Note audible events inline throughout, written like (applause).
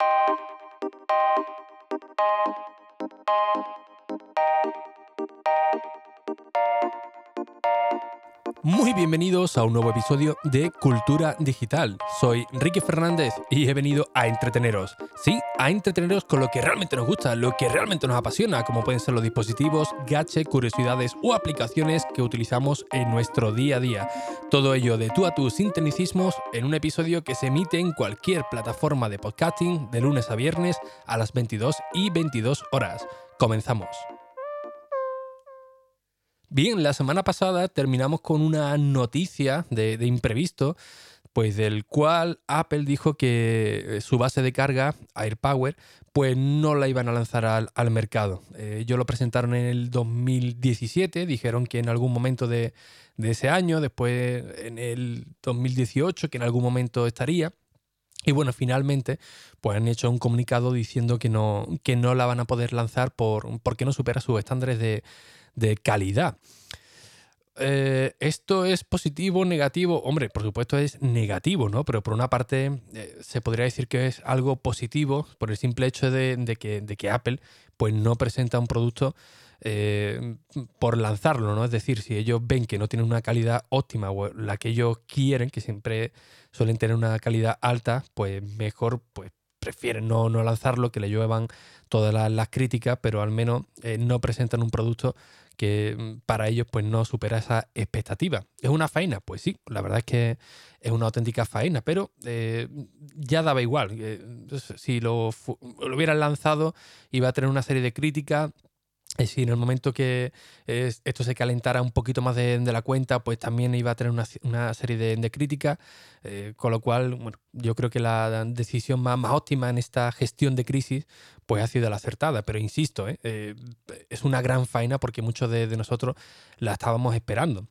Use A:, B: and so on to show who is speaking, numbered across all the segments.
A: Thank you. Muy bienvenidos a un nuevo episodio de Cultura Digital. Soy Ricky Fernández y he venido a entreteneros. Sí, a entreteneros con lo que realmente nos gusta, lo que realmente nos apasiona, como pueden ser los dispositivos, gadgets, curiosidades o aplicaciones que utilizamos en nuestro día a día. Todo ello de tú a tú sin tecnicismos en un episodio que se emite en cualquier plataforma de podcasting de lunes a viernes a las 22 y 22 horas. Comenzamos. Bien, la semana pasada terminamos con una noticia de, imprevisto, pues del cual Apple dijo que eh, su base de carga, AirPower, pues no la iban a lanzar al, mercado. Eh, ellos lo presentaron en el 2017, dijeron que en algún momento de, ese año, después en el 2018, que en algún momento estaría. Y bueno, finalmente, pues han hecho un comunicado diciendo que no, que no la van a poder lanzar por, porque no supera sus estándares de, de calidad. Eh, ¿Esto es positivo, negativo? Hombre, por supuesto es negativo, ¿no? Pero por una parte eh, se podría decir que es algo positivo por el simple hecho de, que, Apple pues, no presenta un producto eh, por lanzarlo, ¿no? Es decir, si ellos ven que no tiene una calidad óptima o la que ellos quieren, que siempre suelen tener una calidad alta, pues mejor pues prefieren no, no lanzarlo, que le lluevan todas las, críticas, pero al menos no presentan un producto que mm, para ellos pues no supera esa expectativa. ¿Es una faena? Pues sí, la verdad es que es una auténtica faena, pero eh, ya daba igual. Eh, si lo, lo hubieran lanzado iba a tener una serie de críticas si en el momento que esto se calentara un poquito más de, la cuenta, pues también iba a tener una, serie de, críticas, eh, con lo cual, bueno, yo creo que la decisión más, óptima en esta gestión de crisis, pues ha sido la acertada. Pero insisto, ¿eh? Eh, es una gran faena porque muchos de, nosotros la estábamos esperando.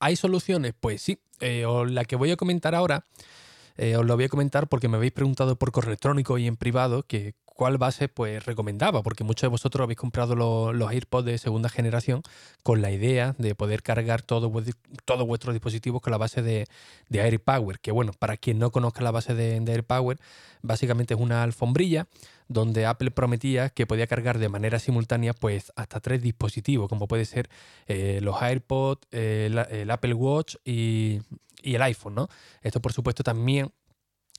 A: ¿Hay soluciones? Pues sí. o la que voy a comentar ahora, os lo voy a comentar porque me habéis preguntado por correo electrónico y en privado que cuál base pues recomendaba, porque muchos de vosotros habéis comprado los, AirPods de segunda generación con la idea de poder cargar todos vuestros dispositivos con la base de, AirPower, que bueno, para quien no conozca la base de, AirPower, básicamente es una alfombrilla donde Apple prometía que podía cargar de manera simultánea pues hasta tres dispositivos, como puede ser eh, los AirPods, el, Apple Watch y, y el iPhone, ¿no? Esto por supuesto también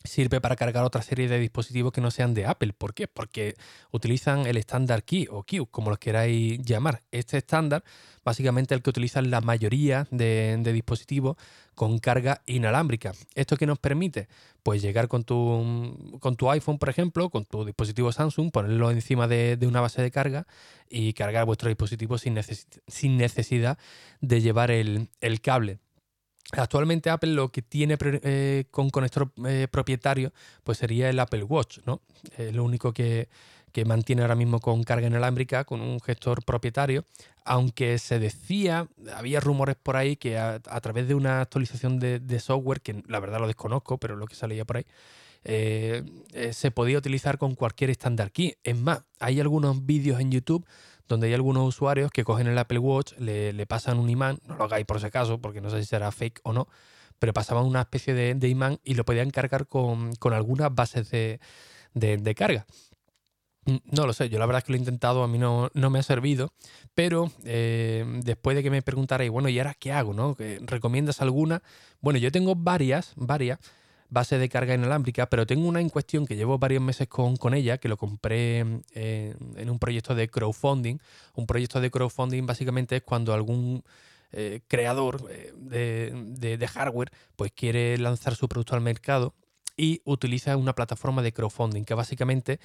A: sirve para cargar otra serie de dispositivos que no sean de Apple. ¿Por qué? Porque utilizan el estándar Key o Q, como lo queráis llamar. Este estándar, básicamente el que utilizan la mayoría de, dispositivos con carga inalámbrica. ¿Esto qué nos permite? Pues llegar con tu, con tu iPhone, por ejemplo, con tu dispositivo Samsung, ponerlo encima de, una base de carga y cargar vuestro dispositivo sin, necesidad de llevar el cable. Actualmente Apple lo que tiene eh, con conector eh, propietario pues sería el Apple Watch, ¿no? Es lo único que, mantiene ahora mismo con carga inalámbrica, con un gestor propietario, aunque se decía, había rumores por ahí que a, través de una actualización de, software, que la verdad lo desconozco, pero lo que salía por ahí, eh, se podía utilizar con cualquier standard key. Es más, hay algunos vídeos en YouTube donde hay algunos usuarios que cogen el Apple Watch, le, pasan un imán, no lo hagáis por ese caso, porque no sé si será fake o no, pero pasaban una especie de, imán y lo podían cargar con, algunas bases de, carga. Mm, no lo sé, yo la verdad es que lo he intentado, a mí no, me ha servido, pero eh, después de que me preguntarais, bueno, ¿y ahora qué hago? No? ¿Recomiendas alguna? Bueno, yo tengo varias, varias, base de carga inalámbrica, pero tengo una en cuestión que llevo varios meses con, con ella, que lo compré eh, en un proyecto de crowdfunding. Un proyecto de crowdfunding básicamente es cuando algún eh, creador eh, de, de, hardware pues quiere lanzar su producto al mercado y utiliza una plataforma de crowdfunding que básicamente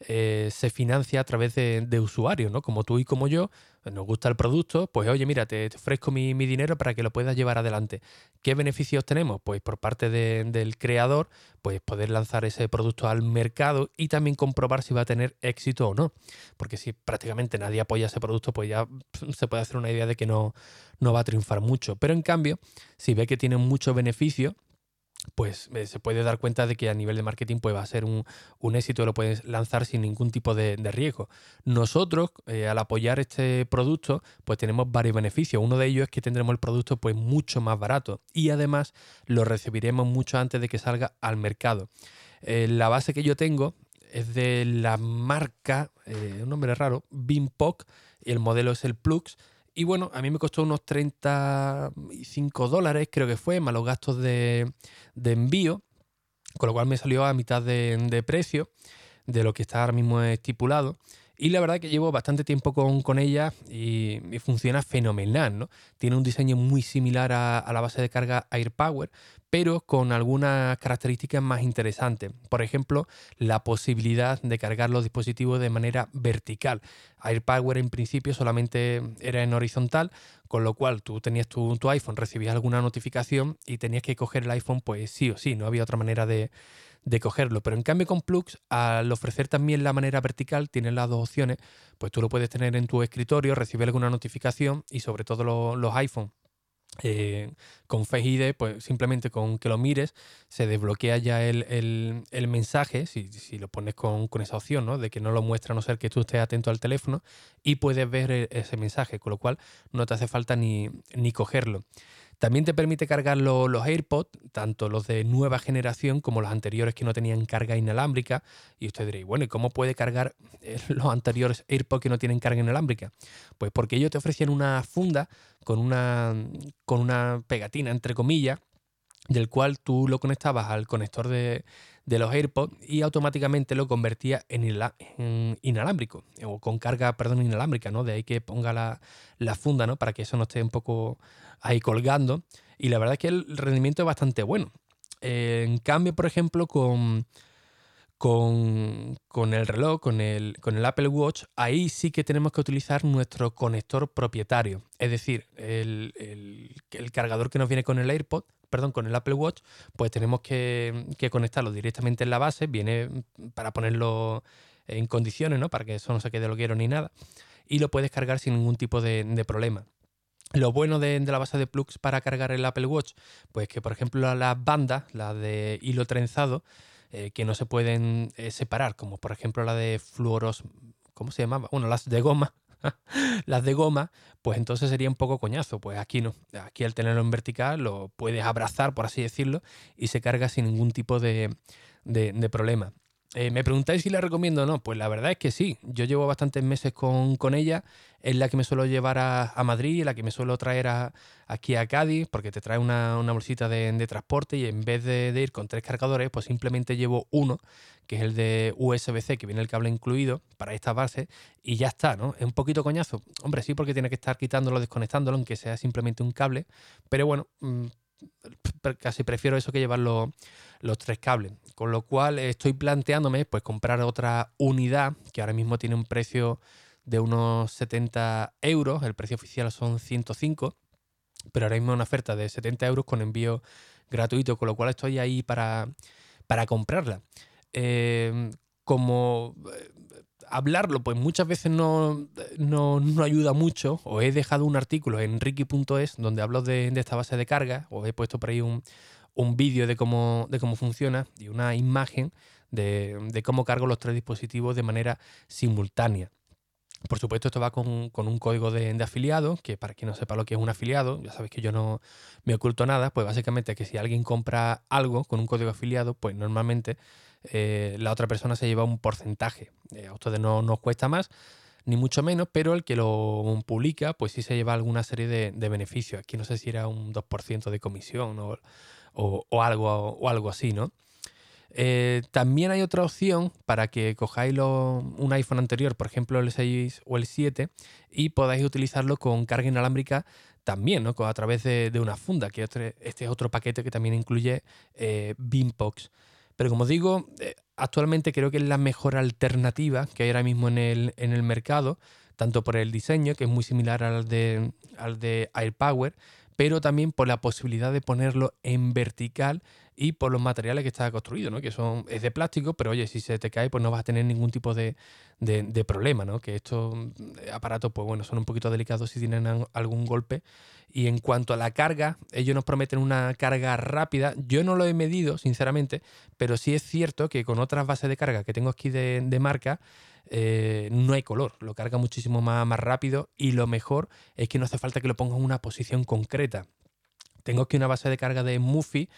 A: eh, se financia a través de, usuarios, ¿no? Como tú y como yo, pues nos gusta el producto, pues oye, mira, te, ofrezco mi, dinero para que lo puedas llevar adelante. ¿Qué beneficios tenemos? Pues por parte del creador, pues poder lanzar ese producto al mercado y también comprobar si va a tener éxito o no. Porque si prácticamente nadie apoya ese producto, pues ya (laughs) se puede hacer una idea de que no, no va a triunfar mucho. Pero en cambio, si ve que tiene mucho beneficio, pues eh, se puede dar cuenta de que a nivel de marketing pues, va a ser un, éxito, lo puedes lanzar sin ningún tipo de, riesgo. Nosotros, eh, al apoyar este producto, pues tenemos varios beneficios. Uno de ellos es que tendremos el producto pues mucho más barato y además lo recibiremos mucho antes de que salga al mercado. la base que yo tengo es de la marca, un nombre raro, Bimpoc, y el modelo es el Plux. Y bueno, a mí me costó unos 35 dólares, creo que fue, más los gastos de, envío, con lo cual me salió a mitad de, de precio de lo que está ahora mismo estipulado. Y la verdad que llevo bastante tiempo con, ella y, funciona fenomenal, ¿no? Tiene un diseño muy similar a, la base de carga AirPower, pero con algunas características más interesantes. Por ejemplo, la posibilidad de cargar los dispositivos de manera vertical. AirPower en principio solamente era en horizontal, con lo cual tú tenías tu, tu iPhone, recibías alguna notificación y tenías que coger el iPhone, pues sí o sí, no había otra manera de, de cogerlo. Pero en cambio con Plux, al ofrecer también la manera vertical, tienes las dos opciones, pues tú lo puedes tener en tu escritorio, recibir alguna notificación y sobre todo los, iPhone. Eh, con Face ID, pues simplemente con que lo mires, se desbloquea ya el, mensaje, si, lo pones con, esa opción, ¿no? De que no lo muestra a no ser que tú estés atento al teléfono y puedes ver e, ese mensaje, con lo cual no te hace falta ni, ni cogerlo. También te permite cargar los AirPods, tanto los de nueva generación como los anteriores que no tenían carga inalámbrica. Y usted diréis, bueno, ¿y cómo puede cargar eh, (laughs) los anteriores AirPods que no tienen carga inalámbrica? Pues porque ellos te ofrecían una funda con una, con una pegatina, entre comillas, del cual tú lo conectabas al conector de, de los AirPods y automáticamente lo convertía en, inalámbrico o con carga, perdón, inalámbrica, ¿no? De ahí que ponga la, la, funda, ¿no? Para que eso no esté un poco ahí colgando. Y la verdad es que el rendimiento es bastante bueno. en cambio, por ejemplo, con, con, el reloj, con el, con el Apple Watch, ahí sí que tenemos que utilizar nuestro conector propietario. Es decir, el, el, cargador que nos viene con el AirPod, perdón, con el Apple Watch, pues tenemos que, conectarlo directamente en la base. Viene para ponerlo en condiciones, ¿no? Para que eso no se quede lo quiero ni nada. Y lo puedes cargar sin ningún tipo de, problema. Lo bueno de, la base de plugs para cargar el Apple Watch, pues que por ejemplo las bandas, la de hilo trenzado, eh, que no se pueden eh, separar, como por ejemplo la de fluoros, ¿cómo se llamaba? Bueno, las de goma, (laughs) las de goma, pues entonces sería un poco coñazo. Pues aquí no. Aquí al tenerlo en vertical lo puedes abrazar, por así decirlo, y se carga sin ningún tipo de, de problema. Eh, me preguntáis si la recomiendo o no. Pues la verdad es que sí. Yo llevo bastantes meses con, ella. Es la que me suelo llevar a, a Madrid, la que me suelo traer aquí a Cádiz, porque te trae una, bolsita de, transporte y en vez de, ir con tres cargadores, pues simplemente llevo uno, que es el de USB-C, que viene el cable incluido para esta base, y ya está, ¿no? Es un poquito coñazo. Hombre, sí, porque tiene que estar quitándolo, desconectándolo, aunque sea simplemente un cable. Pero bueno, mm, casi prefiero eso que llevar los, tres cables. Con lo cual estoy planteándome pues comprar otra unidad que ahora mismo tiene un precio de unos 70 euros. El precio oficial son 105. Pero ahora mismo una oferta de 70 euros con envío gratuito. Con lo cual estoy ahí para, para comprarla. Eh, como eh, hablarlo, pues muchas veces no, no, ayuda mucho. O he dejado un artículo en ricky.es donde hablo de, esta base de carga, o he puesto por ahí un, vídeo de cómo, de cómo funciona y una imagen de, cómo cargo los tres dispositivos de manera simultánea. Por supuesto, esto va con, un código de, de, afiliado, que para quien no sepa lo que es un afiliado, ya sabéis que yo no me oculto nada, pues básicamente que si alguien compra algo con un código afiliado, pues normalmente eh, la otra persona se lleva un porcentaje. Eh, a ustedes no nos cuesta más, ni mucho menos, pero el que lo publica, pues sí se lleva alguna serie de, beneficios. Aquí no sé si era un 2% de comisión o, algo, o algo así, ¿no? Eh, también hay otra opción para que cojáis un iPhone anterior, por ejemplo el 6 o el 7, y podáis utilizarlo con carga inalámbrica también, ¿no? A través de, una funda, que este, este es otro paquete que también incluye eh, Beambox. Pero como digo, eh, actualmente creo que es la mejor alternativa que hay ahora mismo en el, en el mercado, tanto por el diseño, que es muy similar al de, al de AirPower, pero también por la posibilidad de ponerlo en vertical y por los materiales que está construido, ¿no? Que son, es de plástico, pero oye, si se te cae, pues no vas a tener ningún tipo de, problema, ¿no? Que estos mm, aparatos, pues bueno, son un poquito delicados si tienen algún golpe. Y en cuanto a la carga, ellos nos prometen una carga rápida. Yo no lo he medido, sinceramente, pero sí es cierto que con otras bases de carga que tengo aquí de, marca, eh, no hay color, lo carga muchísimo más, más rápido y lo mejor es que no hace falta que lo ponga en una posición concreta. Tengo aquí una base de carga de Muffy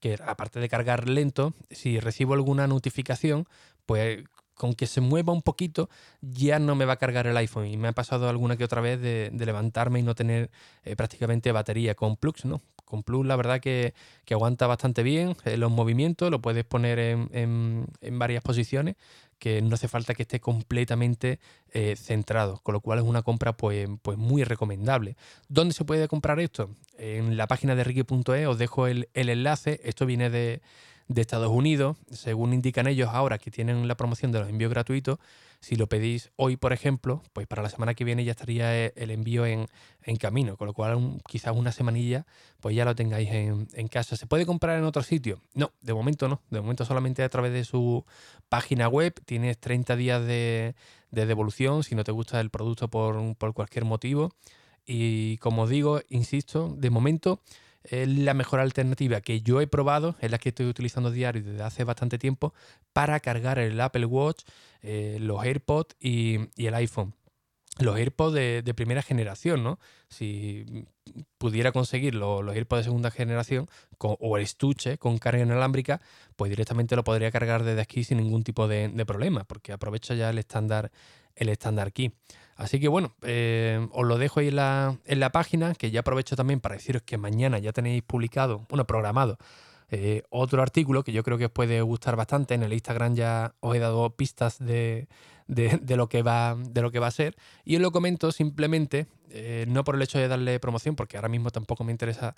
A: que aparte de cargar lento, si recibo alguna notificación, pues con que se mueva un poquito ya no me va a cargar el iPhone. Y me ha pasado alguna que otra vez de, levantarme y no tener eh, prácticamente batería. Con Plux, ¿no? Con Plux la verdad que, aguanta bastante bien eh, los movimientos, lo puedes poner en, varias posiciones que no hace falta que esté completamente eh, centrado, con lo cual es una compra pues, pues muy recomendable. ¿Dónde se puede comprar esto? En la página de Ricky.e os dejo el enlace, esto viene de, de Estados Unidos, según indican ellos ahora que tienen la promoción de los envíos gratuitos, si lo pedís hoy, por ejemplo, pues para la semana que viene ya estaría eh, el envío en, camino, con lo cual quizás una semanilla pues ya lo tengáis en, casa. ¿Se puede comprar en otro sitio? No, de momento no, de momento solamente a través de su página web, tienes 30 días de, devolución si no te gusta el producto por, por cualquier motivo. Y como digo, insisto, de momento es la mejor alternativa que yo he probado, es la que estoy utilizando diario desde hace bastante tiempo para cargar el Apple Watch, eh, los AirPods y, el iPhone. Los AirPods de, primera generación, ¿no? Si pudiera conseguir los, AirPods de segunda generación o el estuche con carga inalámbrica, pues directamente lo podría cargar desde aquí sin ningún tipo de, problema, porque aprovecha ya el estándar el estándar aquí. Así que bueno, eh, os lo dejo ahí en la, en la, página, que ya aprovecho también para deciros que mañana ya tenéis publicado, bueno, programado, eh, otro artículo que yo creo que os puede gustar bastante. En el Instagram ya os he dado pistas de, de, lo, que va, de lo que va a ser. Y os lo comento simplemente, eh, no por el hecho de darle promoción, porque ahora mismo tampoco me interesa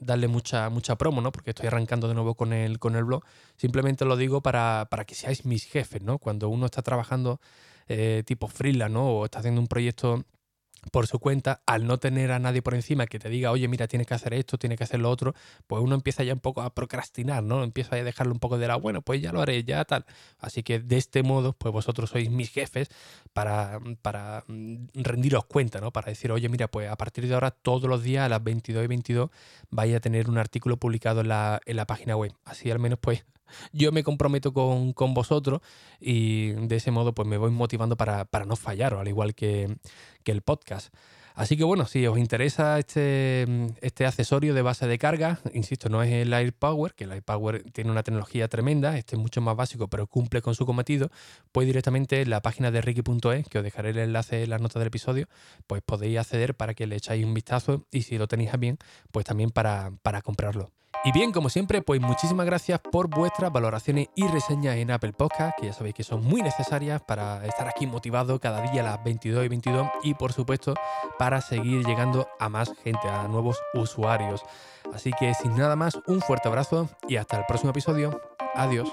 A: darle mucha, mucha promo, ¿no? Porque estoy arrancando de nuevo con el, con el blog. Simplemente lo digo para, para que seáis mis jefes, ¿no? Cuando uno está trabajando eh, tipo freelance, ¿no? O está haciendo un proyecto por su cuenta, al no tener a nadie por encima que te diga, oye, mira, tienes que hacer esto, tienes que hacer lo otro, pues uno empieza ya un poco a procrastinar, ¿no? Empieza a dejarlo un poco de la, bueno, pues ya lo haré, ya tal. Así que de este modo, pues vosotros sois mis jefes para, para mm, rendiros cuenta, ¿no? Para decir, oye, mira, pues a partir de ahora, todos los días a las 22 y 22 vais a tener un artículo publicado en la, en la página web. Así al menos, pues yo me comprometo con, vosotros y de ese modo pues me voy motivando para, no fallar, al igual que, el podcast. Así que bueno, si os interesa este, este, accesorio de base de carga, insisto, no es el AirPower, que el AirPower tiene una tecnología tremenda, este es mucho más básico, pero cumple con su cometido, pues directamente en la página de Ricky.es, que os dejaré el enlace en las notas del episodio, pues podéis acceder para que le echáis un vistazo y si lo tenéis a bien, pues también para, para comprarlo. Y bien, como siempre, pues muchísimas gracias por vuestras valoraciones y reseñas en Apple Podcast, que ya sabéis que son muy necesarias para estar aquí motivado cada día a las 22 y 22 y por supuesto para seguir llegando a más gente, a nuevos usuarios. Así que sin nada más, un fuerte abrazo y hasta el próximo episodio. Adiós.